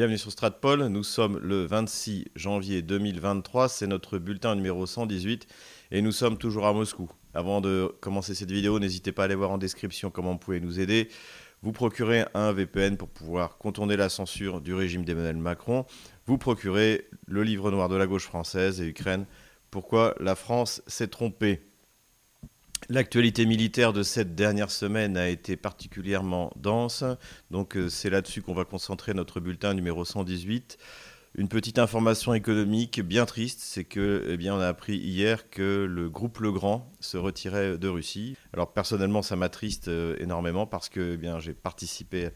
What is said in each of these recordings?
Bienvenue sur Stratpol, nous sommes le 26 janvier 2023, c'est notre bulletin numéro 118 et nous sommes toujours à Moscou. Avant de commencer cette vidéo, n'hésitez pas à aller voir en description comment vous pouvez nous aider. Vous procurez un VPN pour pouvoir contourner la censure du régime d'Emmanuel Macron. Vous procurez le livre noir de la gauche française et Ukraine. Pourquoi la France s'est trompée? L'actualité militaire de cette dernière semaine a été particulièrement dense, donc euh, c'est là-dessus qu'on va concentrer notre bulletin numéro 118. Une petite information économique bien triste, c'est que eh bien on a appris hier que le groupe Legrand se retirait de Russie. Alors personnellement, ça m'attriste euh, énormément parce que eh bien j'ai participé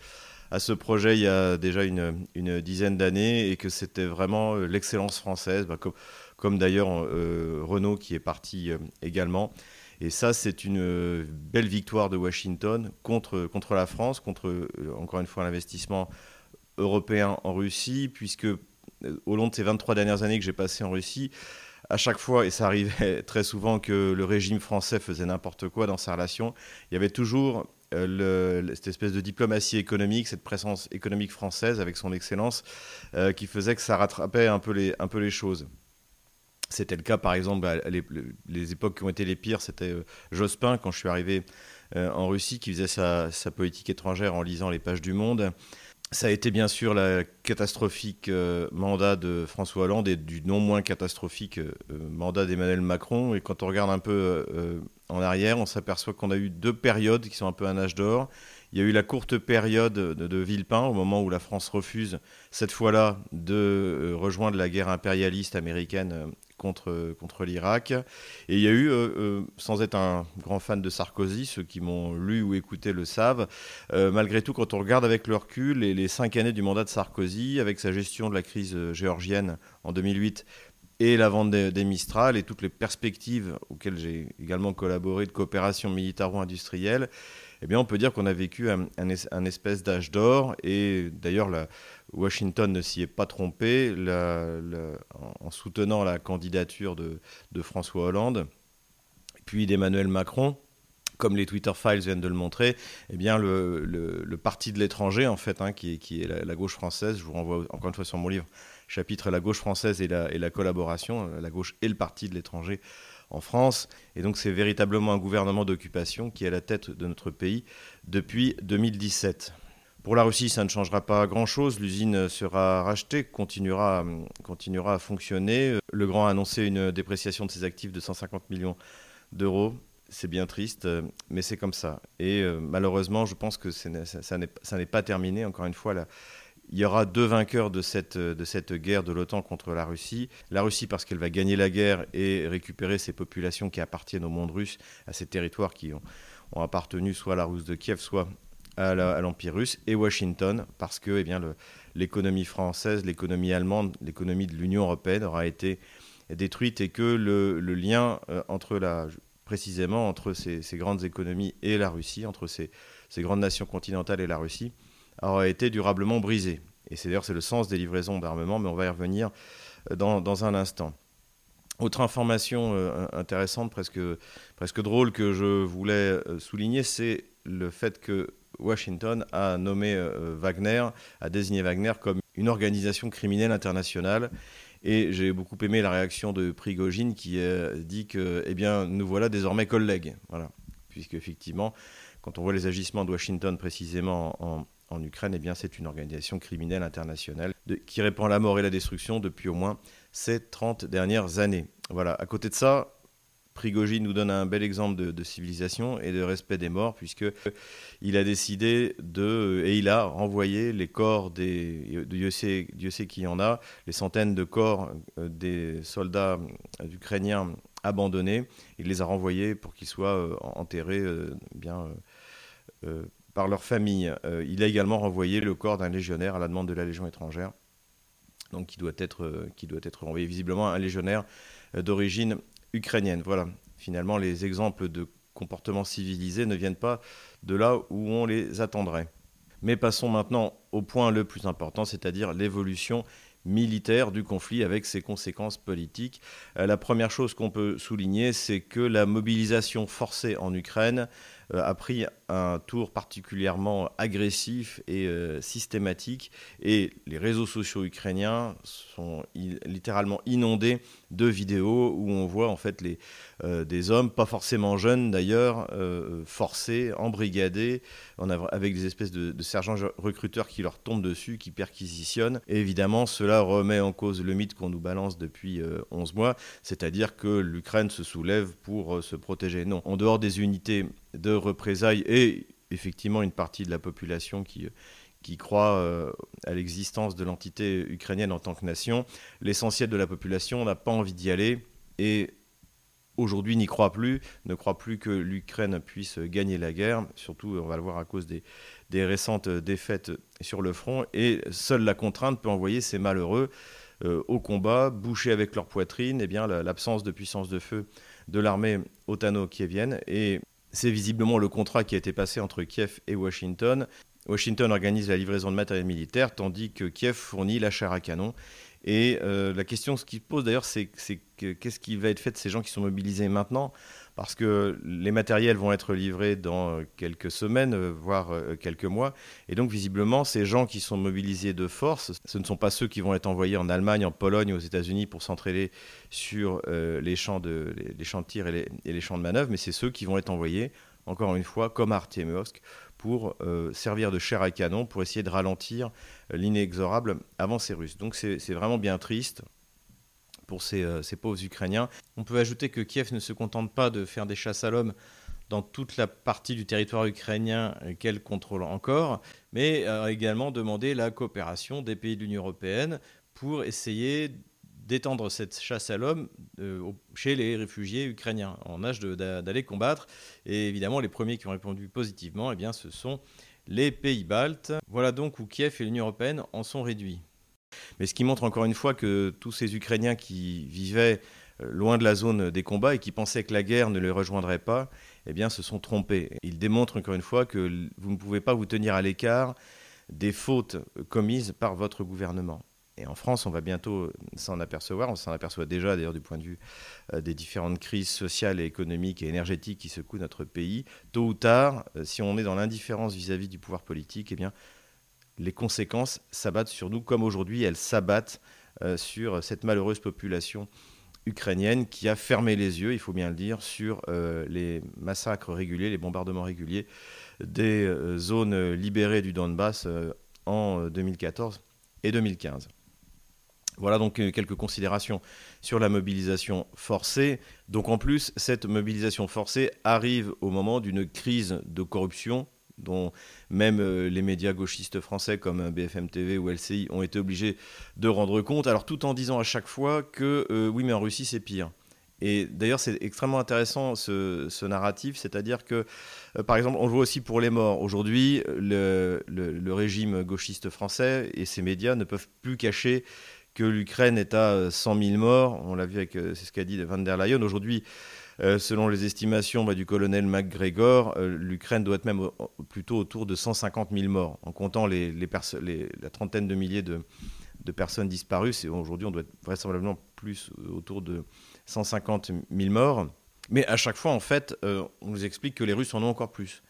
à ce projet il y a déjà une, dizaine d'années et que c'était vraiment euh, l'excellence française, bah, comme, d'ailleurs Renault qui est parti également. Et ça, c'est une euh, belle victoire de Washington contre, la France, contre, euh, encore une fois, l'investissement européen en Russie, puisque euh, au long de ces 23 dernières années que j'ai passées en Russie, à chaque fois, et ça arrivait très souvent que le régime français faisait n'importe quoi dans sa relation, il y avait toujours cette espèce de diplomatie économique, cette présence économique française avec son excellence, qui faisait que ça rattrapait un peu les choses. C'était le cas, par exemple, les, époques qui ont été les pires, c'était euh, Jospin, quand je suis arrivé euh, en Russie, qui faisait sa, politique étrangère en lisant les pages du Monde. Ça a été bien sûr la catastrophique euh, mandat de François Hollande et du non moins catastrophique mandat d'Emmanuel Macron. Et quand on regarde un peu en arrière, on s'aperçoit qu'on a eu deux périodes qui sont un peu un âge d'or. Il y a eu la courte période de, de, Villepin, au moment où la France refuse, cette fois-là, de rejoindre la guerre impérialiste américaine contre, contre l'Irak. Et il y a eu, euh, euh, sans être un grand fan de Sarkozy, ceux qui m'ont lu ou écouté le savent, euh, malgré tout, quand on regarde avec le recul les, les cinq années du mandat de Sarkozy, avec sa gestion de la crise géorgienne en 2008, et la vente des, Mistral et toutes les perspectives auxquelles j'ai également collaboré de coopération militaro-industrielle, eh bien, on peut dire qu'on a vécu un, espèce d'âge d'or. Et d'ailleurs, Washington ne s'y est pas trompé en soutenant la candidature de, François Hollande, puis d'Emmanuel Macron comme les Twitter Files viennent de le montrer, eh bien le, parti de l'étranger, en fait, hein, qui, est la, gauche française, je vous renvoie encore une fois sur mon livre, chapitre La gauche française et la, et la collaboration, la gauche et le parti de l'étranger en France. Et donc c'est véritablement un gouvernement d'occupation qui est à la tête de notre pays depuis 2017. Pour la Russie, ça ne changera pas grand-chose. L'usine sera rachetée, continuera, continuera à fonctionner. Le Grand a annoncé une dépréciation de ses actifs de 150 millions d'euros. C'est bien triste, mais c'est comme ça. Et euh, malheureusement, je pense que ça, n'est pas terminé. Encore une fois, il y aura deux vainqueurs de cette, de cette guerre de l'OTAN contre la Russie. La Russie parce qu'elle va gagner la guerre et récupérer ces populations qui appartiennent au monde russe, à ces territoires qui ont, appartenu soit à la Russe de Kiev, soit à l'Empire russe, et Washington, parce que eh bien, l'économie française, l'économie allemande, l'économie de l'Union européenne aura été détruite et que le, lien euh, entre la, précisément entre ces, grandes économies et la Russie, entre ces, grandes nations continentales et la Russie, aura été durablement brisé. Et c'est d'ailleurs c'est le sens des livraisons d'armement, mais on va y revenir euh, dans, un instant. Autre information euh, intéressante, presque, presque drôle que je voulais souligner, c'est le fait que Washington a nommé euh, Wagner, a désigné Wagner comme une organisation criminelle internationale. Et j'ai beaucoup aimé la réaction de Prigogine qui dit que, eh bien, nous voilà désormais collègues. Voilà. Puisque, effectivement, quand on voit les agissements de Washington précisément en, Ukraine, eh bien, c'est une organisation criminelle internationale qui répand la mort et la destruction depuis au moins ces 30 dernières années. Voilà. À côté de ça, Prigogine nous donne un bel exemple de, civilisation et de respect des morts, puisque il a décidé de et il a renvoyé les corps des Dieu sait, Dieu sait qui y en a, les centaines de corps euh, des soldats euh, ukrainiens abandonnés. Il les a renvoyés pour qu'ils soient euh, enterrés bien par leur famille. il a également renvoyé le corps d'un légionnaire à la demande de la Légion étrangère, donc qui doit être être renvoyé visiblement un légionnaire d'origine ukrainienne. Voilà, finalement, les exemples de comportements civilisés ne viennent pas de là où on les attendrait. Mais passons maintenant au point le plus important, c'est-à-dire l'évolution militaire du conflit avec ses conséquences politiques. Euh, la première chose qu'on peut souligner, c'est que la mobilisation forcée en Ukraine euh, a pris un tour particulièrement agressif et euh, systématique. Et les réseaux sociaux ukrainiens sont littéralement inondés de vidéos où on voit en fait les, euh, des hommes, pas forcément jeunes d'ailleurs, forcés, embrigadés, avec des espèces de, sergents recruteurs qui leur tombent dessus, qui perquisitionnent. Et évidemment, cela remet en cause le mythe qu'on nous balance depuis 11 mois, c'est-à-dire que l'Ukraine se soulève pour se protéger. Non, en dehors des unités de représailles et effectivement une partie de la population qui, qui croit euh, à l'existence de l'entité ukrainienne en tant que nation. L'essentiel de la population n'a pas envie d'y aller et aujourd'hui n'y croit plus, ne croit plus que l'Ukraine puisse gagner la guerre, surtout on va le voir à cause des, des récentes défaites sur le front, et seule la contrainte peut envoyer ces malheureux euh, au combat, boucher avec leur poitrine, et eh bien l'absence de puissance de feu de l'armée otano-kievienne. Et c'est visiblement le contrat qui a été passé entre Kiev et Washington. Washington organise la livraison de matériel militaire, tandis que Kiev fournit la à canon. Et euh, la question ce qui pose d'ailleurs, c'est qu'est-ce qui va être fait de ces gens qui sont mobilisés maintenant? Parce que les matériels vont être livrés dans euh, quelques semaines, euh, voire euh, quelques mois. Et donc, visiblement, ces gens qui sont mobilisés de force, ce ne sont pas ceux qui vont être envoyés en Allemagne, en Pologne, aux États-Unis pour s'entraîner sur les, champs de, tir et les, champs de manœuvre, mais c'est ceux qui vont être envoyés, encore une fois, comme à Artemovsk, pour servir de chair à canon, pour essayer de ralentir l'inexorable avancée russe. Donc, c'est vraiment bien triste pour euh, ces, pauvres Ukrainiens. On peut ajouter que Kiev ne se contente pas de faire des chasses à l'homme dans toute la partie du territoire ukrainien euh, qu'elle contrôle encore, mais a également demandé la coopération des pays de l'Union européenne pour essayer d'étendre cette chasse à l'homme euh, chez les réfugiés ukrainiens en âge d'aller combattre. Et évidemment, les premiers qui ont répondu positivement, eh bien, ce sont les pays baltes. Voilà donc où Kiev et l'Union européenne en sont réduits. Mais ce qui montre encore une fois que tous ces Ukrainiens qui vivaient euh, loin de la zone des combats et qui pensaient que la guerre ne les rejoindrait pas, eh bien, se sont trompés. Ils démontrent encore une fois que vous ne pouvez pas vous tenir à l'écart des fautes commises par votre gouvernement. Et en France, on va bientôt s'en apercevoir. On s'en aperçoit déjà, d'ailleurs, du point de vue euh, des différentes crises sociales et économiques et énergétiques qui secouent notre pays. Tôt ou tard, euh, si on est dans l'indifférence vis-à-vis du pouvoir politique, eh bien, les conséquences s'abattent sur nous, comme aujourd'hui elles s'abattent euh, sur cette malheureuse population ukrainienne qui a fermé les yeux, il faut bien le dire, sur euh, les massacres réguliers, les bombardements réguliers des euh, zones libérées du Donbass en 2014 et 2015. Voilà donc quelques considérations sur la mobilisation forcée. Donc en plus, cette mobilisation forcée arrive au moment d'une crise de corruption dont même euh, les médias gauchistes français comme euh, BFM TV ou LCI ont été obligés de rendre compte, alors tout en disant à chaque fois que euh, oui mais en Russie c'est pire. Et d'ailleurs, c'est extrêmement intéressant ce, narratif, c'est-à-dire que, par exemple, on le voit aussi pour les morts. Aujourd'hui, le, régime gauchiste français et ses médias ne peuvent plus cacher que l'Ukraine est à 100 000 morts. On l'a vu avec, c'est ce qu'a dit Van der Leyen. Aujourd'hui, euh, selon les estimations bah, du colonel McGregor, euh, l'Ukraine doit être même plutôt autour de 150 000 morts, en comptant les, la trentaine de milliers de, personnes disparues. Aujourd'hui, on doit être vraisemblablement plus autour de 150 000 morts. Mais à chaque fois, euh, on nous explique que les Russes en ont encore plus.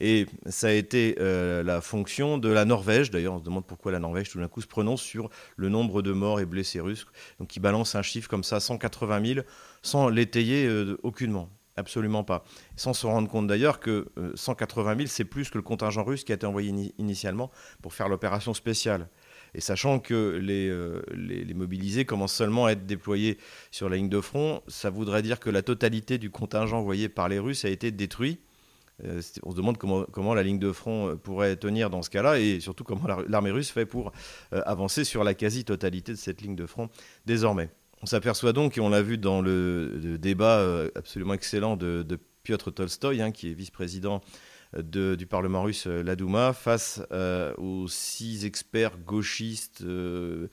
Et ça a été la fonction de la Norvège. D'ailleurs, on se demande pourquoi la Norvège, tout d'un coup, se prononce sur le nombre de morts et blessés russes. Donc, qui balance un chiffre comme ça, 180 000 sans l'étayer euh, aucunement. Absolument pas. Sans se rendre compte d'ailleurs que 180 euh, 000, c'est plus que le contingent russe qui a été envoyé initialement pour faire l'opération spéciale. Et sachant que euh, les, les, mobilisés commencent seulement à être déployés sur la ligne de front, ça voudrait dire que la totalité du contingent envoyé par les Russes a été détruit. On se demande comment, la ligne de front pourrait tenir dans ce cas-là et surtout comment l'armée russe fait pour avancer sur la quasi-totalité de cette ligne de front désormais. On s'aperçoit donc, et on l'a vu dans le, débat euh, absolument excellent de, Piotr Tolstoï, hein, qui est vice-président du Parlement russe, euh, la Douma, face euh, aux six experts gauchistes, euh,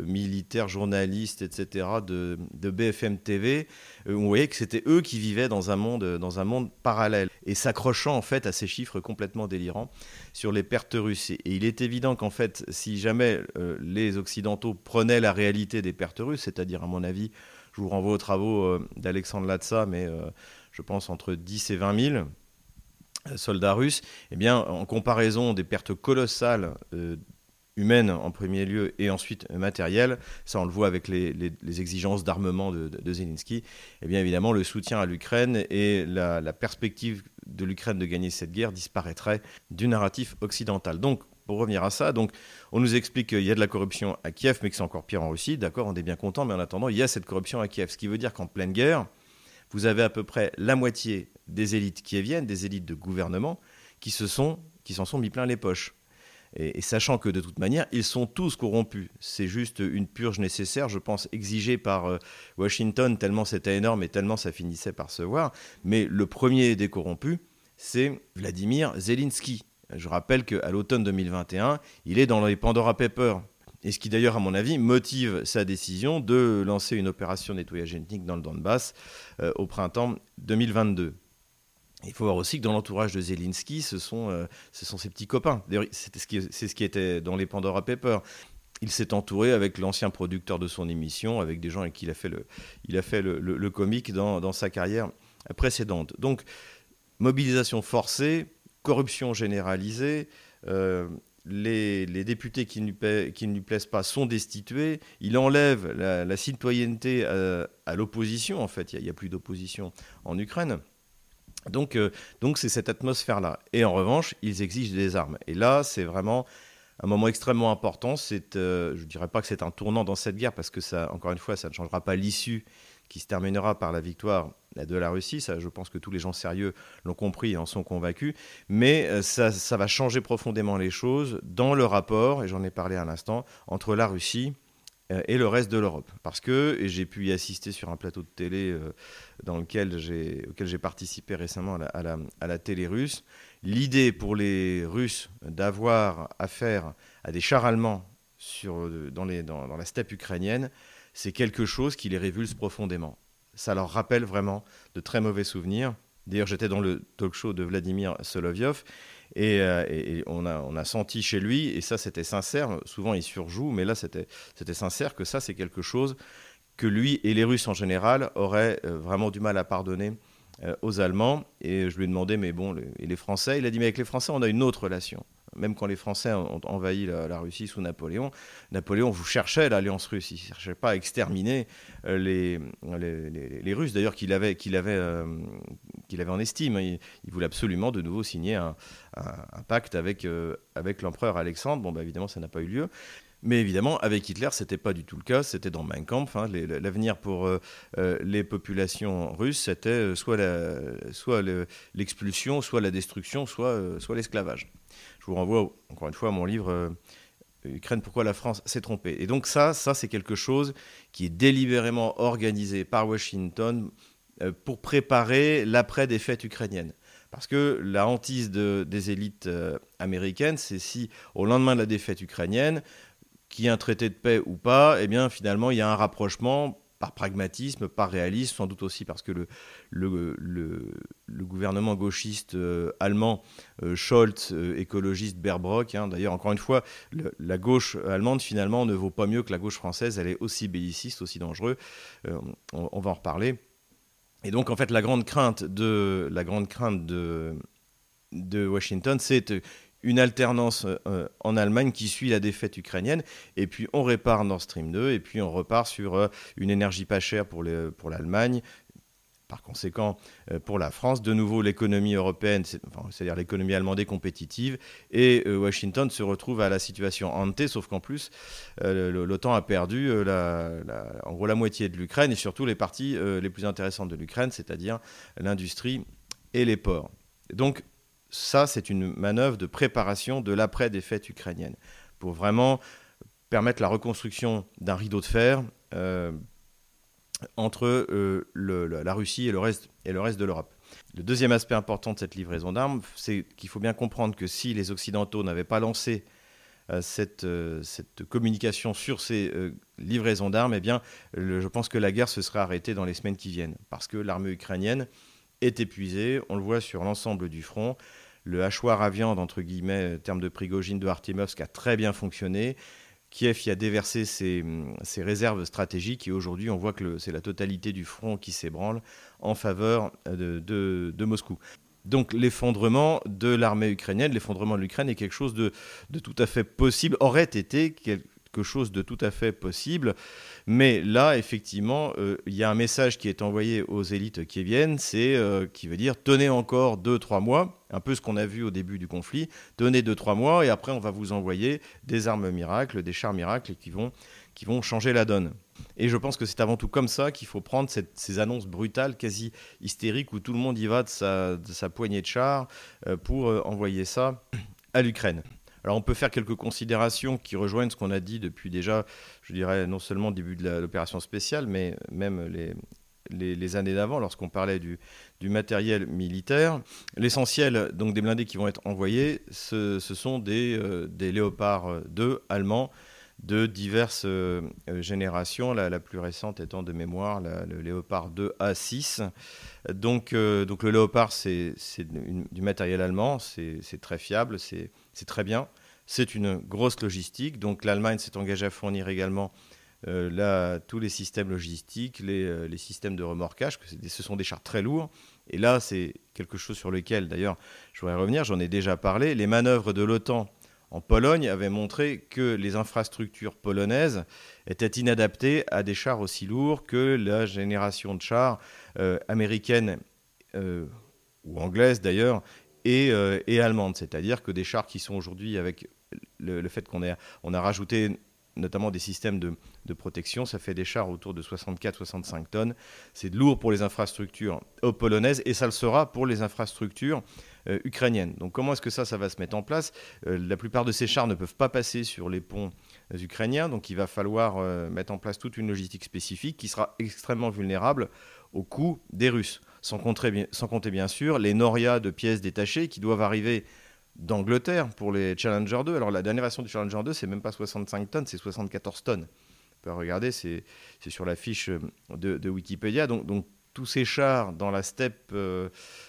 militaires, journalistes, etc., de, BFM TV, on voyait que c'était eux qui vivaient dans un monde, dans un monde parallèle, et s'accrochant en fait à ces chiffres complètement délirants sur les pertes russes. Et il est évident qu'en fait, si jamais les Occidentaux prenaient la réalité des pertes russes, c'est-à-dire à mon avis, je vous renvoie aux travaux d'Alexandre Latza, mais je pense entre 10 et 20 000, soldats russes, eh bien, en comparaison des pertes colossales humaine en premier lieu et ensuite matérielle, ça on le voit avec les, exigences d'armement de, Zelensky, eh bien évidemment le soutien à l'Ukraine et la, perspective de l'Ukraine de gagner cette guerre disparaîtrait du narratif occidental. Donc pour revenir à ça, donc on nous explique qu'il y a de la corruption à Kiev, mais que c'est encore pire en Russie. D'accord, on est bien content, mais en attendant, il y a cette corruption à Kiev, ce qui veut dire qu'en pleine guerre, vous avez à peu près la moitié des élites qui viennent, des élites de gouvernement, qui se sont, qui s'en sont mis plein les poches. Et, sachant que de toute manière, ils sont tous corrompus. C'est juste une purge nécessaire, je pense, exigée par euh, Washington, tellement c'était énorme et tellement ça finissait par se voir. Mais le premier des corrompus, c'est Vladimir Zelensky. Je rappelle qu'à l'automne 2021, il est dans les Pandora Papers. Et ce qui d'ailleurs, à mon avis, motive sa décision de lancer une opération nettoyage ethnique dans le Donbass euh, au printemps 2022. Il faut voir aussi que dans l'entourage de Zelensky, ce sont, euh, ses petits copains. C'est ce, qui, était dans les Pandora Papers. Il s'est entouré avec l'ancien producteur de son émission, avec des gens avec qui il a fait le, comique dans, dans, sa carrière précédente. Donc, mobilisation forcée, corruption généralisée, euh, les, députés qui ne, lui, plaisent pas sont destitués, il enlève la, citoyenneté à, à l'opposition, en fait, il n'y a, plus d'opposition en Ukraine. Donc, euh, donc c'est cette atmosphère-là. Et en revanche, ils exigent des armes. Et là, c'est vraiment un moment extrêmement important. Euh, je ne dirais pas que c'est un tournant dans cette guerre, parce que encore une fois, ça ne changera pas l'issue qui se terminera par la victoire de la Russie. Ça, je pense que tous les gens sérieux l'ont compris et en sont convaincus. Mais euh, ça, ça va changer profondément les choses dans le rapport, et j'en ai parlé à l'instant, entre la Russie euh, et le reste de l'Europe. Parce que, et j'ai pu y assister sur un plateau de télé euh, dans lequel auquel j'ai participé récemment à la, à la, télé russe, l'idée pour les Russes d'avoir affaire à des chars allemands sur, dans, les, dans la steppe ukrainienne, c'est quelque chose qui les révulse profondément. Ça leur rappelle vraiment de très mauvais souvenirs. D'ailleurs, j'étais dans le talk show de Vladimir Solovyov euh, et, on, a, on, a, senti chez lui, et ça c'était sincère, souvent il surjoue, mais là c'était sincère que ça c'est quelque chose que lui et les Russes en général auraient euh, vraiment du mal à pardonner euh, aux Allemands. Et je lui ai demandé, mais bon, et les Français Il a dit, mais avec les Français on a une autre relation même quand les Français ont envahi la, Russie sous Napoléon, Napoléon vous cherchait l'alliance russe, il ne cherchait pas à exterminer euh, les, les, Russes, d'ailleurs qu'il avait, avait, euh, avait en estime. Il, voulait absolument de nouveau signer un, pacte avec, euh, avec l'empereur Alexandre. Bon, bah, évidemment, ça n'a pas eu lieu. Mais évidemment, avec Hitler, ce n'était pas du tout le cas. C'était dans Mein Kampf. Hein. L'avenir pour les populations russes, c'était soit l'expulsion, soit, la destruction, soit, l'esclavage vous renvoie encore une fois à mon livre euh, Ukraine, pourquoi la France s'est trompée. Et donc ça, ça c'est quelque chose qui est délibérément organisé par Washington euh, pour préparer l'après-défaite ukrainienne. Parce que la hantise des élites euh, américaines, c'est si au lendemain de la défaite ukrainienne, qu'il y ait un traité de paix ou pas, eh bien finalement il y a un rapprochement par pragmatisme, par réalisme, sans doute aussi parce que le, gouvernement gauchiste euh, allemand, euh, Scholz, euh, écologiste Berbrock, hein, d'ailleurs, encore une fois, la gauche allemande, finalement, ne vaut pas mieux que la gauche française, elle est aussi belliciste, aussi dangereuse, on, va en reparler. Et donc, en fait, la grande crainte de, la grande crainte de Washington, c'est une alternance euh, en Allemagne qui suit la défaite ukrainienne, et puis on répare Nord Stream 2, et puis on repart sur euh, une énergie pas chère pour l'Allemagne, par conséquent, euh, pour la France, de nouveau l'économie européenne, c'est-à-dire l'économie allemande est compétitive, et Washington se retrouve à la situation hantée, sauf qu'en plus, l'OTAN a perdu en gros la moitié de l'Ukraine, et surtout les parties les plus intéressantes de l'Ukraine, c'est-à-dire l'industrie et les ports. Donc ça, c'est une manœuvre de préparation de l'après-défaite ukrainienne, pour vraiment permettre la reconstruction d'un rideau de fer euh, entre euh, la Russie et le reste, de l'Europe. Le deuxième aspect important de cette livraison d'armes, c'est qu'il faut bien comprendre que si les Occidentaux n'avaient pas lancé euh, cette, communication sur ces livraisons d'armes, eh bien, je pense que la guerre se serait arrêtée dans les semaines qui viennent, parce que l'armée ukrainienne est épuisé. On le voit sur l'ensemble du front. Le hachoir à viande, entre guillemets, euh, terme de Prigogine de Artemovsk, a très bien fonctionné. Kiev y a déversé ses, réserves stratégiques et aujourd'hui on voit que c'est la totalité du front qui s'ébranle en faveur euh, de, Moscou. Donc l'effondrement de l'armée ukrainienne, l'effondrement de l'Ukraine est quelque chose de, de, tout à fait possible, aurait été quelque chose de tout à fait possible. Mais là, effectivement, euh, il y a un message qui est envoyé aux élites qui viennent, c'est euh, qui veut dire tenez encore 2-3 mois, un peu ce qu'on a vu au début du conflit, tenez 2-3 mois et après on va vous envoyer des armes miracles, des chars miracles qui vont, qui vont changer la donne. Et je pense que c'est avant tout comme ça qu'il faut prendre ces annonces brutales, quasi hystériques, où tout le monde y va de sa, de sa poignée de chars euh, pour envoyer ça à l'Ukraine. Alors on peut faire quelques considérations qui rejoignent ce qu'on a dit depuis déjà, je dirais, non seulement le début de l'opération spéciale, mais même les, années d'avant, lorsqu'on parlait du, matériel militaire. L'essentiel donc des blindés qui vont être envoyés, ce, sont des, euh, des Léopard 2 allemands de diverses euh, générations, la, plus récente étant de mémoire le Léopard 2 A6. Donc, euh, donc le Léopard, c'est du matériel allemand, c'est très fiable, c'est très bien. C'est une grosse logistique. Donc l'Allemagne s'est engagée à fournir également euh, tous les systèmes logistiques, les, les systèmes de remorquage, que ce sont des chars très lourds. Et là, c'est quelque chose sur lequel, d'ailleurs, je voudrais revenir, j'en ai déjà parlé. Les manœuvres de l'OTAN en Pologne avait montré que les infrastructures polonaises étaient inadaptées à des chars aussi lourds que la génération de chars euh, américaine euh, ou anglaise d'ailleurs et, euh, et, allemande. C'est-à-dire que des chars qui sont aujourd'hui avec le, fait qu'on on a rajouté notamment des systèmes de, de, protection. Ça fait des chars autour de 64-65 tonnes. C'est lourd pour les infrastructures polonaises et ça le sera pour les infrastructures euh, ukrainiennes. Donc comment est-ce que ça, ça va se mettre en place? Euh, La plupart de ces chars ne peuvent pas passer sur les ponts euh, ukrainiens, donc il va falloir mettre en place toute une logistique spécifique qui sera extrêmement vulnérable au coût des Russes. Sans compter, sans compter bien sûr les norias de pièces détachées qui doivent arriver d'Angleterre pour les Challenger 2. Alors la dernière version du Challenger 2, c'est même pas 65 tonnes, c'est 74 tonnes. On peut regarder, c'est sur la fiche de, Wikipédia. Donc, tous ces chars dans la steppe, euh,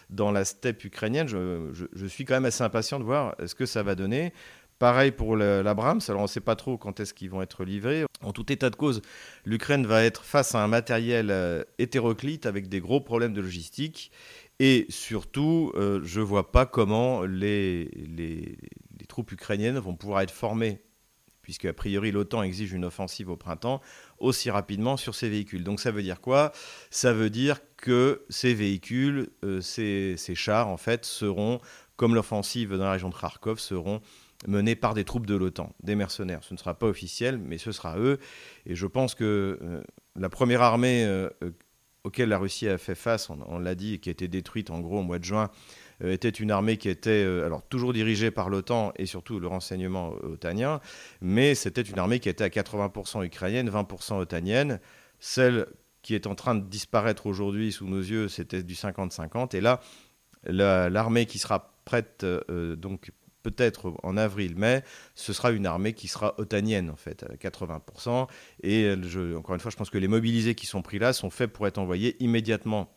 dans la steppe ukrainienne, je, suis quand même assez impatient de voir ce que ça va donner. Pareil pour l'Abrams, alors on ne sait pas trop quand est-ce qu'ils vont être livrés. En tout état de cause, l'Ukraine va être face à un matériel euh, hétéroclite avec des gros problèmes de logistique et surtout, euh, je ne vois pas comment les, troupes ukrainiennes vont pouvoir être formées, puisque a priori l'OTAN exige une offensive au printemps, aussi rapidement sur ces véhicules. Donc ça veut dire quoi? Ça veut dire que ces véhicules, euh, ces, chars, en fait, seront, comme l'offensive dans la région de Kharkov, seront menés par des troupes de l'OTAN, des mercenaires. Ce ne sera pas officiel, mais ce sera eux. Et je pense que euh, la première armée auquel la Russie a fait face, on, l'a dit, qui a été détruite en gros au mois de juin, euh, était une armée qui était euh, alors toujours dirigée par l'OTAN et surtout le renseignement otanien, mais c'était une armée qui était à 80% ukrainienne, 20% otanienne. Celle qui est en train de disparaître aujourd'hui sous nos yeux, c'était du 50-50. Et là, l'armée qui sera prête euh, donc peut-être en avril-mai, ce sera une armée qui sera otanienne, en fait, à 80%. Et encore une fois, je pense que les mobilisés qui sont pris là sont faits pour être envoyés immédiatement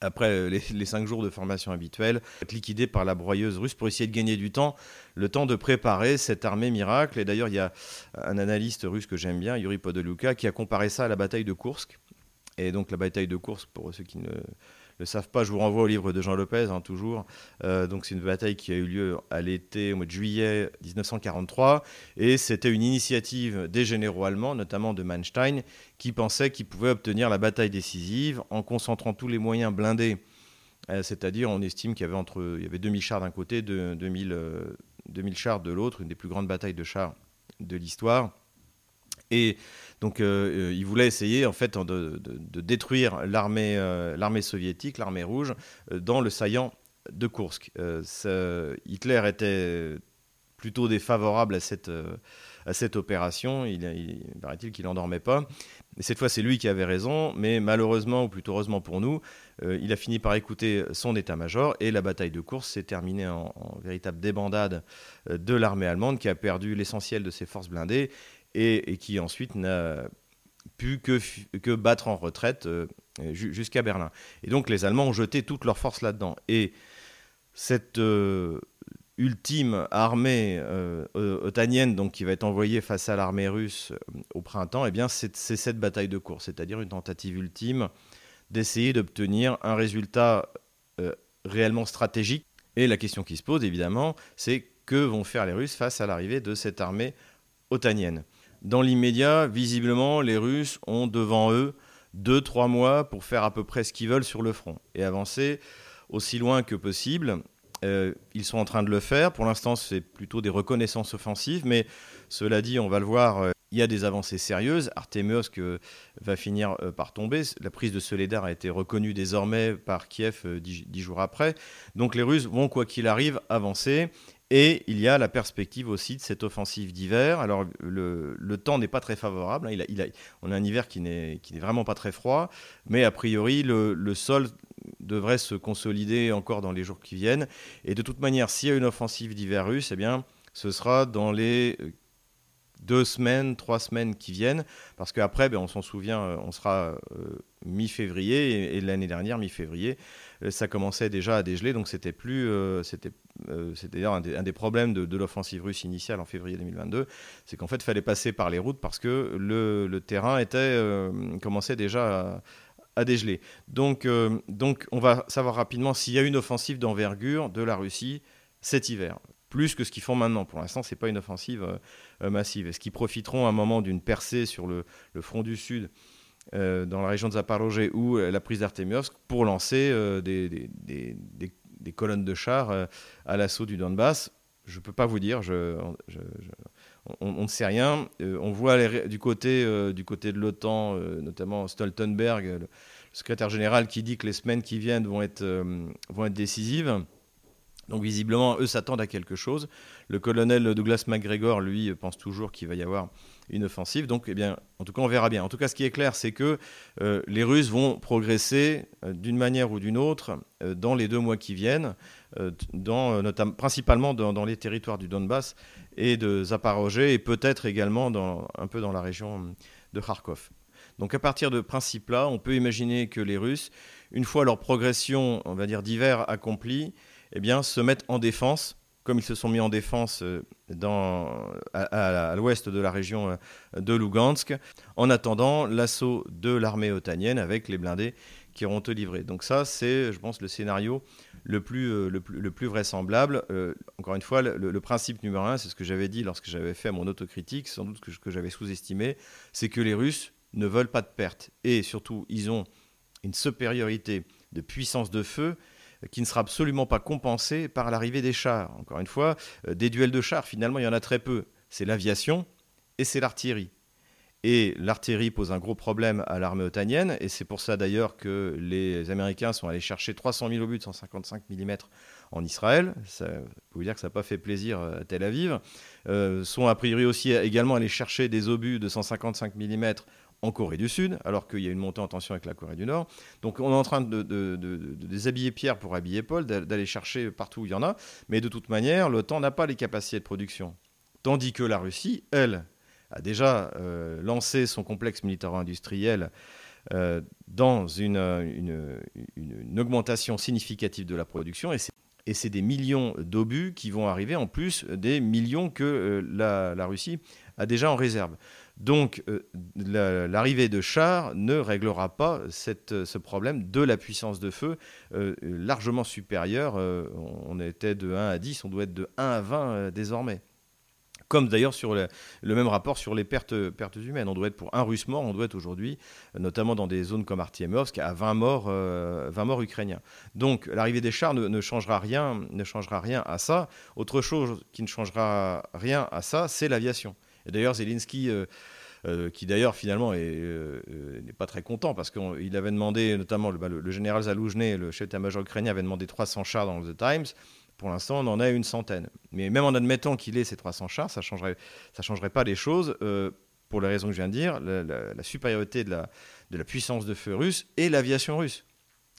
après les, cinq jours de formation habituelle, être liquidés par la broyeuse russe pour essayer de gagner du temps, le temps de préparer cette armée miracle. Et d'ailleurs, il y a un analyste russe que j'aime bien, Yuri Podeluka, qui a comparé ça à la bataille de Kursk. Et donc la bataille de Kursk, pour ceux qui ne le savent pas, je vous renvoie au livre de Jean Lopez, hein, toujours. Euh, donc c'est une bataille qui a eu lieu à l'été, au mois de juillet 1943, et c'était une initiative des généraux allemands, notamment de Manstein, qui pensaient qu'ils pouvaient obtenir la bataille décisive en concentrant tous les moyens blindés. Euh, c'est-à-dire, on estime qu'il y avait entre, il y avait 2000 chars d'un côté, 2000, 2000 euh, chars de l'autre, une des plus grandes batailles de chars de l'histoire. Et donc, euh, euh, il voulait essayer en fait de, détruire euh, l'armée soviétique, l'armée rouge, dans le saillant de Kursk. Hitler était plutôt défavorable à cette, opération. Il, il paraît-il qu'il n'endormait pas. Et cette fois, c'est lui qui avait raison, mais malheureusement, ou plutôt heureusement pour nous, il a fini par écouter son état-major et la bataille de Kursk s'est terminée en, véritable débandade de l'armée allemande qui a perdu l'essentiel de ses forces blindées et, qui ensuite n'a pu que, battre en retraite euh, jusqu'à Berlin. Et donc les Allemands ont jeté toutes leurs forces là-dedans. Et cette euh, ultime armée euh, otanienne donc, qui va être envoyée face à l'armée russe au printemps, eh c'est, cette bataille de course, c'est-à-dire une tentative ultime d'essayer d'obtenir un résultat réellement stratégique. Et la question qui se pose, évidemment, c'est que vont faire les Russes face à l'arrivée de cette armée otanienne. Dans l'immédiat, visiblement, les Russes ont devant eux deux, trois mois pour faire à peu près ce qu'ils veulent sur le front et avancer aussi loin que possible. Euh, ils sont en train de le faire. Pour l'instant, c'est plutôt des reconnaissances offensives, mais cela dit, on va le voir, euh, il y a des avancées sérieuses. Artemiosk va finir euh, par tomber. La prise de Soledar a été reconnue désormais par Kiev dix, jours après. Donc les Russes vont, quoi qu'il arrive, avancer. Et il y a la perspective aussi de cette offensive d'hiver. Alors le, temps n'est pas très favorable. Hein. On a un hiver qui n'est vraiment pas très froid, mais a priori le, sol devrait se consolider encore dans les jours qui viennent. Et de toute manière, s'il y a une offensive d'hiver russe, eh bien, ce sera dans les deux semaines, trois semaines qui viennent, parce qu'après, ben, on s'en souvient, euh, on sera euh, mi-février, et, l'année dernière, mi-février, euh, ça commençait déjà à dégeler, donc c'était plus, c'était, d'ailleurs un, des problèmes de, l'offensive russe initiale en février 2022, c'est qu'en fait, il fallait passer par les routes parce que le, terrain était, commençait déjà à, dégeler. Donc, donc, on va savoir rapidement s'il y a une offensive d'envergure de la Russie cet hiver plus que ce qu'ils font maintenant. Pour l'instant, ce n'est pas une offensive euh, euh, massive. Est-ce qu'ils profiteront à un moment d'une percée sur le, front du Sud, euh, dans la région de Zaporozhye ou la prise d'Artemiovsk, pour lancer des, des, colonnes de chars à l'assaut du Donbass Je ne peux pas vous dire. On, ne sait rien. on voit du, côté, du côté de l'OTAN, notamment Stoltenberg, le secrétaire général, qui dit que les semaines qui viennent vont être, décisives. Donc visiblement, eux s'attendent à quelque chose. Le colonel Douglas McGregor, lui, pense toujours qu'il va y avoir une offensive. Donc, eh bien, en tout cas, on verra bien. En tout cas, ce qui est clair, c'est que euh, les Russes vont progresser euh, d'une manière ou d'une autre euh, dans les deux mois qui viennent, notamment, principalement dans, les territoires du Donbass et de Zaporozhye, et peut-être également un peu dans la région de Kharkov. Donc, à partir de principes-là, on peut imaginer que les Russes, une fois leur progression, on va dire, d'hiver accomplie, eh bien, se mettent en défense, comme ils se sont mis en défense euh, à, l'ouest de la région euh, de Lugansk, en attendant l'assaut de l'armée otanienne avec les blindés qui auront te livré. Donc ça, c'est, je pense, le scénario le plus, euh, le plus, vraisemblable. encore une fois, le, principe numéro un, c'est ce que j'avais dit lorsque j'avais fait mon autocritique, sans doute que, que j'avais sous-estimé, c'est que les Russes ne veulent pas de pertes. Et surtout, ils ont une supériorité de puissance de feu qui ne sera absolument pas compensé par l'arrivée des chars. Encore une fois, euh, des duels de chars, finalement, il y en a très peu. C'est l'aviation et c'est l'artillerie. Et l'artillerie pose un gros problème à l'armée otanienne, et c'est pour ça d'ailleurs que les Américains sont allés chercher 300 000 obus de 155 mm en Israël. Ça, vous dire que ça n'a pas fait plaisir à Tel Aviv. Euh, sont a priori aussi également allés chercher des obus de 155 mm en Corée du Sud, alors qu'il y a une montée en tension avec la Corée du Nord. Donc on est en train de, déshabiller Pierre pour habiller Paul, d'aller chercher partout où il y en a, mais de toute manière, l'OTAN n'a pas les capacités de production. Tandis que la Russie, elle, a déjà euh, lancé son complexe militaro-industriel euh, dans une, augmentation significative de la production, et c'est des millions d'obus qui vont arriver en plus des millions que euh, la Russie a déjà en réserve. Donc euh, l'arrivée de chars ne réglera pas ce problème de la puissance de feu euh, largement supérieure. Euh, on était de 1 à 10, on doit être de 1 à 20 désormais. Comme d'ailleurs sur le, même rapport sur les pertes, humaines. On doit être pour un russe mort, on doit être aujourd'hui, notamment dans des zones comme Artiemovsk, à 20 morts, 20 morts ukrainiens. Donc l'arrivée des chars ne, changera rien, ne changera rien à ça. Autre chose qui ne changera rien à ça, c'est l'aviation. D'ailleurs, Zelensky, euh, euh, qui d'ailleurs finalement euh, n'est pas très content parce qu'il avait demandé, notamment le, bah, général Zaloujny, le chef d'état-major ukrainien, avait demandé 300 chars dans The Times. Pour l'instant, on en a une centaine. Mais même en admettant qu'il ait ces 300 chars, ça ne changerait, pas les choses. pour les raisons que je viens de dire, la, supériorité de la puissance de feu russe et l'aviation russe.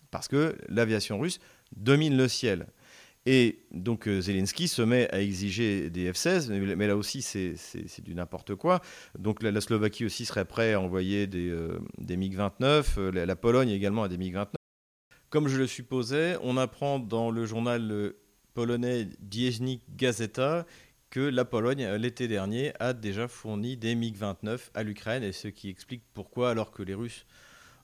Parce que l'aviation russe domine le ciel. Et donc euh, Zelensky se met à exiger des F-16, mais là aussi c'est du n'importe quoi. Donc la, Slovaquie aussi serait prête à envoyer des, euh, des MiG-29, euh, la, Pologne également a des MiG-29. Comme je le supposais, on apprend dans le journal polonais Dziennik Gazeta que la Pologne, l'été dernier, a déjà fourni des MiG-29 à l'Ukraine, et ce qui explique pourquoi, alors que les Russes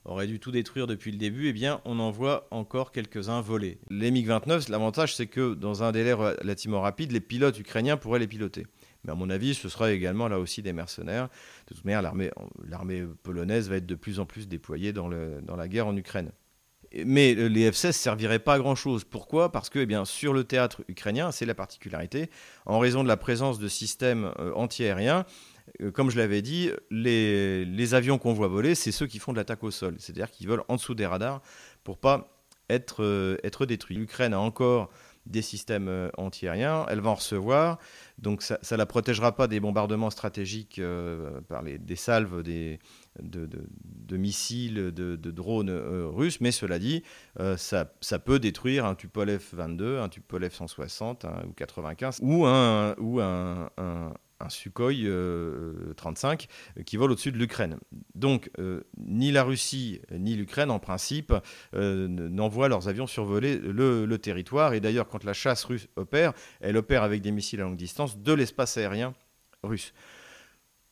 aurait dû tout détruire depuis le début, eh bien, on en voit encore quelques-uns voler. Les MiG-29, l'avantage, c'est que dans un délai relativement rapide, les pilotes ukrainiens pourraient les piloter. Mais à mon avis, ce sera également là aussi des mercenaires. De toute manière, l'armée polonaise va être de plus en plus déployée dans, la guerre en Ukraine. Mais les F-16 ne serviraient pas à grand-chose. Pourquoi? Parce que eh bien, sur le théâtre ukrainien, c'est la particularité, en raison de la présence de systèmes euh, antiaériens, comme je l'avais dit, les, avions qu'on voit voler, c'est ceux qui font de l'attaque au sol. C'est-à-dire qu'ils volent en dessous des radars pour pas être, euh, être détruits. L'Ukraine a encore des systèmes euh, antiaériens. Elle va en recevoir. Donc ça ne la protégera pas des bombardements stratégiques euh, par des salves des, de, missiles, de, drones euh, russes. Mais cela dit, ça, peut détruire un Tupolev 22, un Tupolev 160 ou 95 ou un, ou un Sukhoi 35 euh, qui vole au-dessus de l'Ukraine. Donc, euh, ni la Russie ni l'Ukraine, en principe, euh, n'envoient leurs avions survoler le, le territoire. Et d'ailleurs, quand la chasse russe opère, elle opère avec des missiles à longue distance de l'espace aérien russe.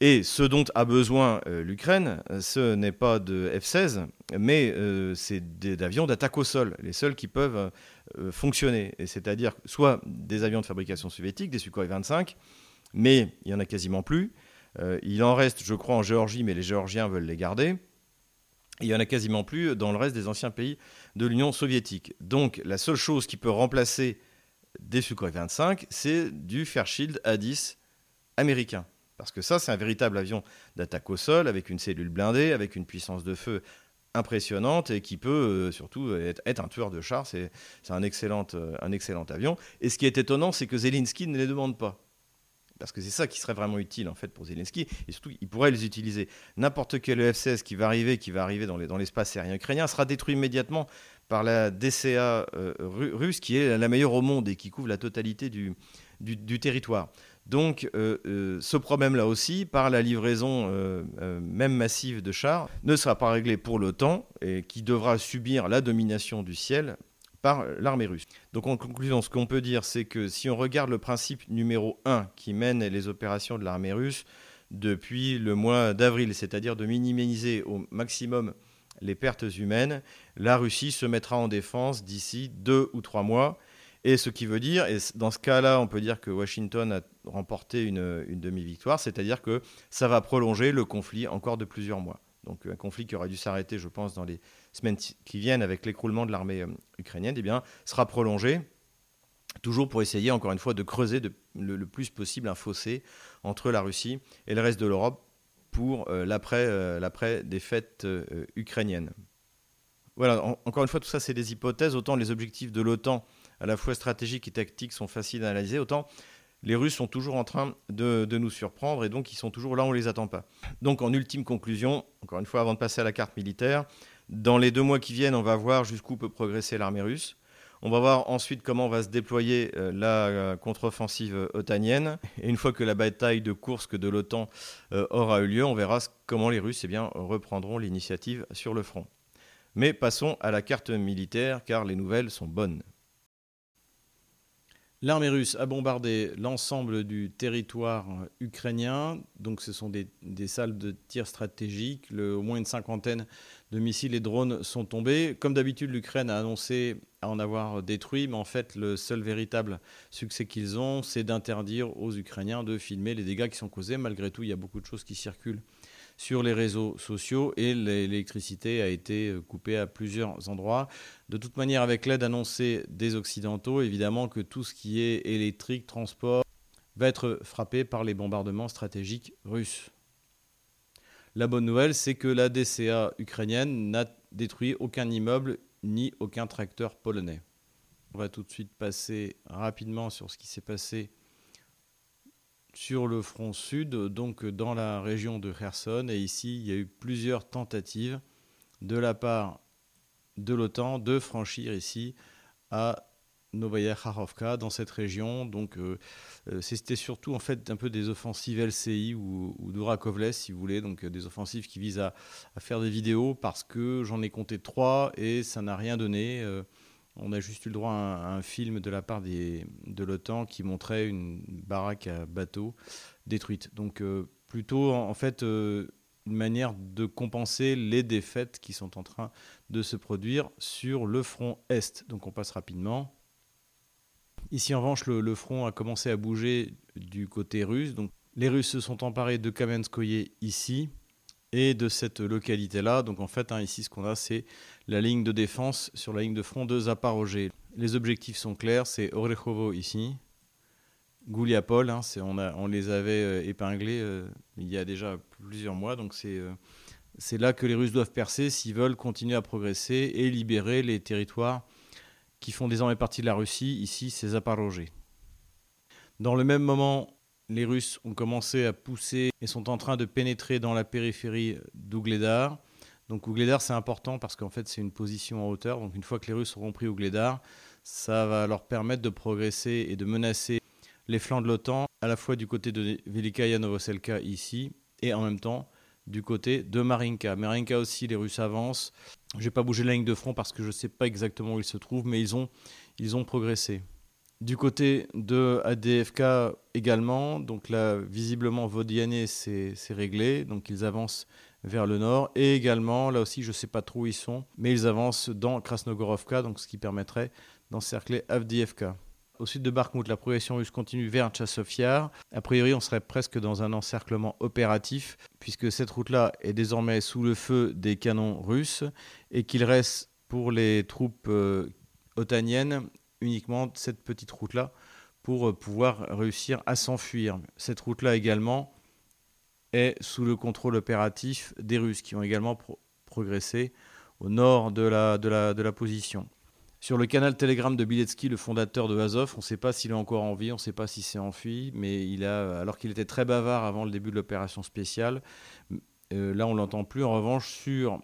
Et ce dont a besoin l'Ukraine, ce n'est pas de F-16, mais c'est d'avions d'attaque au sol, les seuls qui peuvent fonctionner. C'est-à-dire soit des avions de fabrication soviétique, des Sukhoi 25, mais il n'y en a quasiment plus. Euh, il en reste, je crois, en Géorgie, mais les Géorgiens veulent les garder. il n'y en a quasiment plus dans le reste des anciens pays de l'Union soviétique. Donc la seule chose qui peut remplacer des Sukhoi 25, c'est du Fairchild A-10 américain. Parce que ça, c'est un véritable avion d'attaque au sol, avec une cellule blindée, avec une puissance de feu impressionnante et qui peut euh, surtout être, un tueur de chars. C'est un excellent, euh, un excellent avion. Et ce qui est étonnant, c'est que Zelensky ne les demande pas parce que c'est ça qui serait vraiment utile en fait pour Zelensky, et surtout il pourrait les utiliser. N'importe quel F-16 qui va arriver, qui va arriver dans l'espace aérien ukrainien, sera détruit immédiatement par la DCA euh, russe, qui est la meilleure au monde et qui couvre la totalité du, du, territoire. Donc euh, euh, ce problème-là aussi, par la livraison même massive de chars, ne sera pas réglé pour l'OTAN, et qui devra subir la domination du ciel par l'armée russe. Donc en conclusion, ce qu'on peut dire, c'est que si on regarde le principe numéro 1 qui mène les opérations de l'armée russe depuis le mois d'avril, c'est-à-dire de minimiser au maximum les pertes humaines, la Russie se mettra en défense d'ici deux ou trois mois. Et ce qui veut dire, et dans ce cas-là, on peut dire que Washington a remporté une, une demi-victoire, c'est-à-dire que ça va prolonger le conflit encore de plusieurs mois. Donc un conflit qui aurait dû s'arrêter, je pense, dans les semaines qui viennent avec l'écroulement de l'armée euh, ukrainienne, eh bien, sera prolongé, toujours pour essayer, encore une fois, de creuser le, plus possible un fossé entre la Russie et le reste de l'Europe pour euh, euh, l'après ukrainienne. Voilà, encore une fois, tout ça, c'est des hypothèses. Autant les objectifs de l'OTAN, à la fois stratégiques et tactiques, sont faciles à analyser, autant les Russes sont toujours en train de, nous surprendre et donc ils sont toujours là, on ne les attend pas. Donc en ultime conclusion, encore une fois avant de passer à la carte militaire, dans les deux mois qui viennent, on va voir jusqu'où peut progresser l'armée russe. On va voir ensuite comment va se déployer euh, la euh, contre-offensive otanienne. Et une fois que la bataille de Kursk de l'OTAN euh, aura eu lieu, on verra comment les Russes eh reprendront l'initiative sur le front. Mais passons à la carte militaire car les nouvelles sont bonnes. L'armée russe a bombardé l'ensemble du territoire ukrainien, donc ce sont des, salles de tir stratégiques. Au moins une cinquantaine de missiles et drones sont tombés. Comme d'habitude, l'Ukraine a annoncé en avoir détruit, mais en fait, le seul véritable succès qu'ils ont, c'est d'interdire aux Ukrainiens de filmer les dégâts qui sont causés. Malgré tout, il y a beaucoup de choses qui circulent sur les réseaux sociaux et l'électricité a été euh, coupée à plusieurs endroits. De toute manière, avec l'aide annoncée des Occidentaux, évidemment que tout ce qui est électrique, transport, va être frappé par les bombardements stratégiques russes. La bonne nouvelle, c'est que la DCA ukrainienne n'a détruit aucun immeuble ni aucun tracteur polonais. On va tout de suite passer rapidement sur ce qui s'est passé sur le front sud, donc dans la région de Kherson. Et ici, il y a eu plusieurs tentatives de la part de l'OTAN de franchir ici à Novaya Kharkovka dans cette région. Donc euh, euh, c'était surtout en fait un peu des offensives LCI ou, ou d'Urakovles si vous voulez, donc euh, des offensives qui visent à faire des vidéos parce que j'en ai compté trois et ça n'a rien donné. On a juste eu le droit à un, film de la part de l'OTAN qui montrait une baraque à bateau détruite. Donc euh, plutôt, en, fait, euh, une manière de compenser les défaites qui sont en train de se produire sur le front Est. Donc on passe rapidement. Ici en revanche, le, front a commencé à bouger du côté russe. Donc les Russes se sont emparés de Kamenskoye ici et de cette localité-là. Donc en fait, hein, ici, ce qu'on a, c'est la ligne de défense sur la ligne de front de Zaporozhye. Les objectifs sont clairs, c'est Orekhovo ici, Gouliapol, hein, on, les avait euh, épinglés euh, il y a déjà plusieurs mois, donc euh, c'est là que les Russes doivent percer s'ils veulent continuer à progresser et libérer les territoires qui font désormais partie de la Russie. Ici, c'est Zaporozhye. Dans le même moment, les Russes ont commencé à pousser et sont en train de pénétrer dans la périphérie d'Ougledar. Donc Ougledar, c'est important parce qu'en fait, c'est une position en hauteur. Donc une fois que les Russes auront pris Ougledar, ça va leur permettre de progresser et de menacer les flancs de l'OTAN, à la fois du côté de Velikaya Novoselka ici, et en même temps du côté de Marinka. Marinka aussi, les Russes avancent. Je ne vais pas bouger la ligne de front parce que je ne sais pas exactement où ils se trouvent, mais ils ont, ils ont progressé. Du côté de ADFK également, donc là, visiblement, Vodiane, c'est réglé, donc ils avancent vers le nord. Et également, là aussi, je ne sais pas trop où ils sont, mais ils avancent dans Krasnogorovka, donc ce qui permettrait d'encercler Avdiivka. Au sud de Bakhmut, la progression russe continue vers Tchassofyar. A priori, on serait presque dans un encerclement opératif, puisque cette route-là est désormais sous le feu des canons russes, et qu'il reste pour les troupes euh, otaniennes uniquement cette petite route-là pour euh, pouvoir réussir à s'enfuir. Cette route-là également est sous le contrôle opératif des Russes qui ont également progressé au nord de la, de la, de la position. Sur le canal Telegram de Biletsky, le fondateur de Azov, on ne sait pas s'il est encore en vie, on ne sait pas s'il s'est enfui, mais il a, alors qu'il était très bavard avant le début de l'opération spéciale, euh, là on l'entend plus. En revanche, sur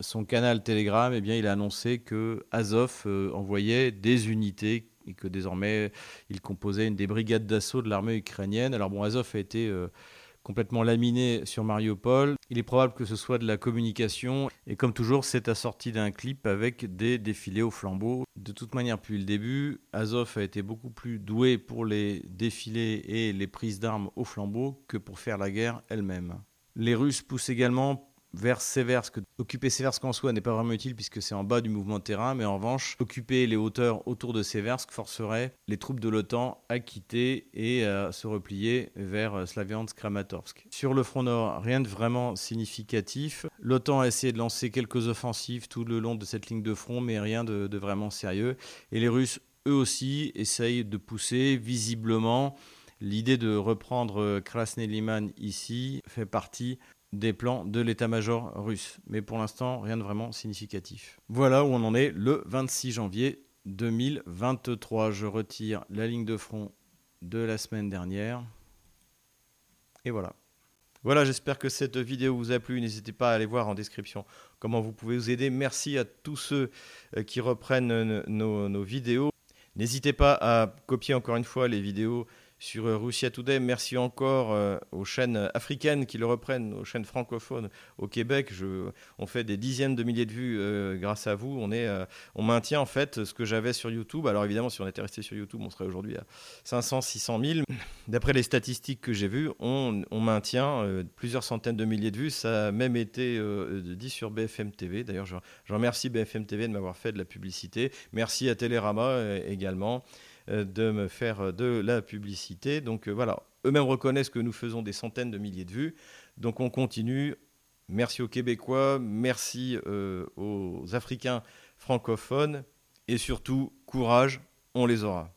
son canal Telegram, eh bien, il a annoncé que Azov euh, envoyait des unités et que désormais il composait une des brigades d'assaut de l'armée ukrainienne. Alors bon, Azov a été euh, complètement laminé sur Mariupol. Il est probable que ce soit de la communication et comme toujours, c'est assorti d'un clip avec des défilés au flambeau. De toute manière, depuis le début, Azov a été beaucoup plus doué pour les défilés et les prises d'armes au flambeau que pour faire la guerre elle-même. Les Russes poussent également vers Seversk. Occuper Seversk en soi n'est pas vraiment utile puisque c'est en bas du mouvement de terrain, mais en revanche, occuper les hauteurs autour de Seversk forcerait les troupes de l'OTAN à quitter et à se replier vers Slaviansk-Kramatorsk. Sur le front nord, rien de vraiment significatif. L'OTAN a essayé de lancer quelques offensives tout le long de cette ligne de front, mais rien de, vraiment sérieux. Et les Russes, eux aussi, essayent de pousser visiblement. L'idée de reprendre Krasny Liman ici fait partie des plans de l'état-major russe. Mais pour l'instant, rien de vraiment significatif. Voilà où on en est le 26 janvier 2023. Je retire la ligne de front de la semaine dernière. Et voilà. Voilà, j'espère que cette vidéo vous a plu. N'hésitez pas à aller voir en description comment vous pouvez vous aider. Merci à tous ceux euh, qui reprennent nos, nos vidéos. N'hésitez pas à copier encore une fois les vidéos sur euh, Russia Today. Merci encore euh, aux chaînes africaines qui le reprennent, aux chaînes francophones au Québec. On fait des dizaines de milliers de vues euh, grâce à vous. On, est, on maintient en fait ce que j'avais sur YouTube. Alors évidemment, si on était resté sur YouTube, on serait aujourd'hui à 500, 600 000. D'après les statistiques que j'ai vues, on, on maintient plusieurs centaines de milliers de vues. Ça a même été dit sur BFM TV. D'ailleurs, je, je remercie BFM TV de m'avoir fait de la publicité. Merci à Télérama également. Euh, de me faire euh, de la publicité. Donc euh, voilà, eux-mêmes reconnaissent que nous faisons des centaines de milliers de vues. Donc on continue. Merci aux Québécois, merci aux Africains francophones et surtout, courage, on les aura.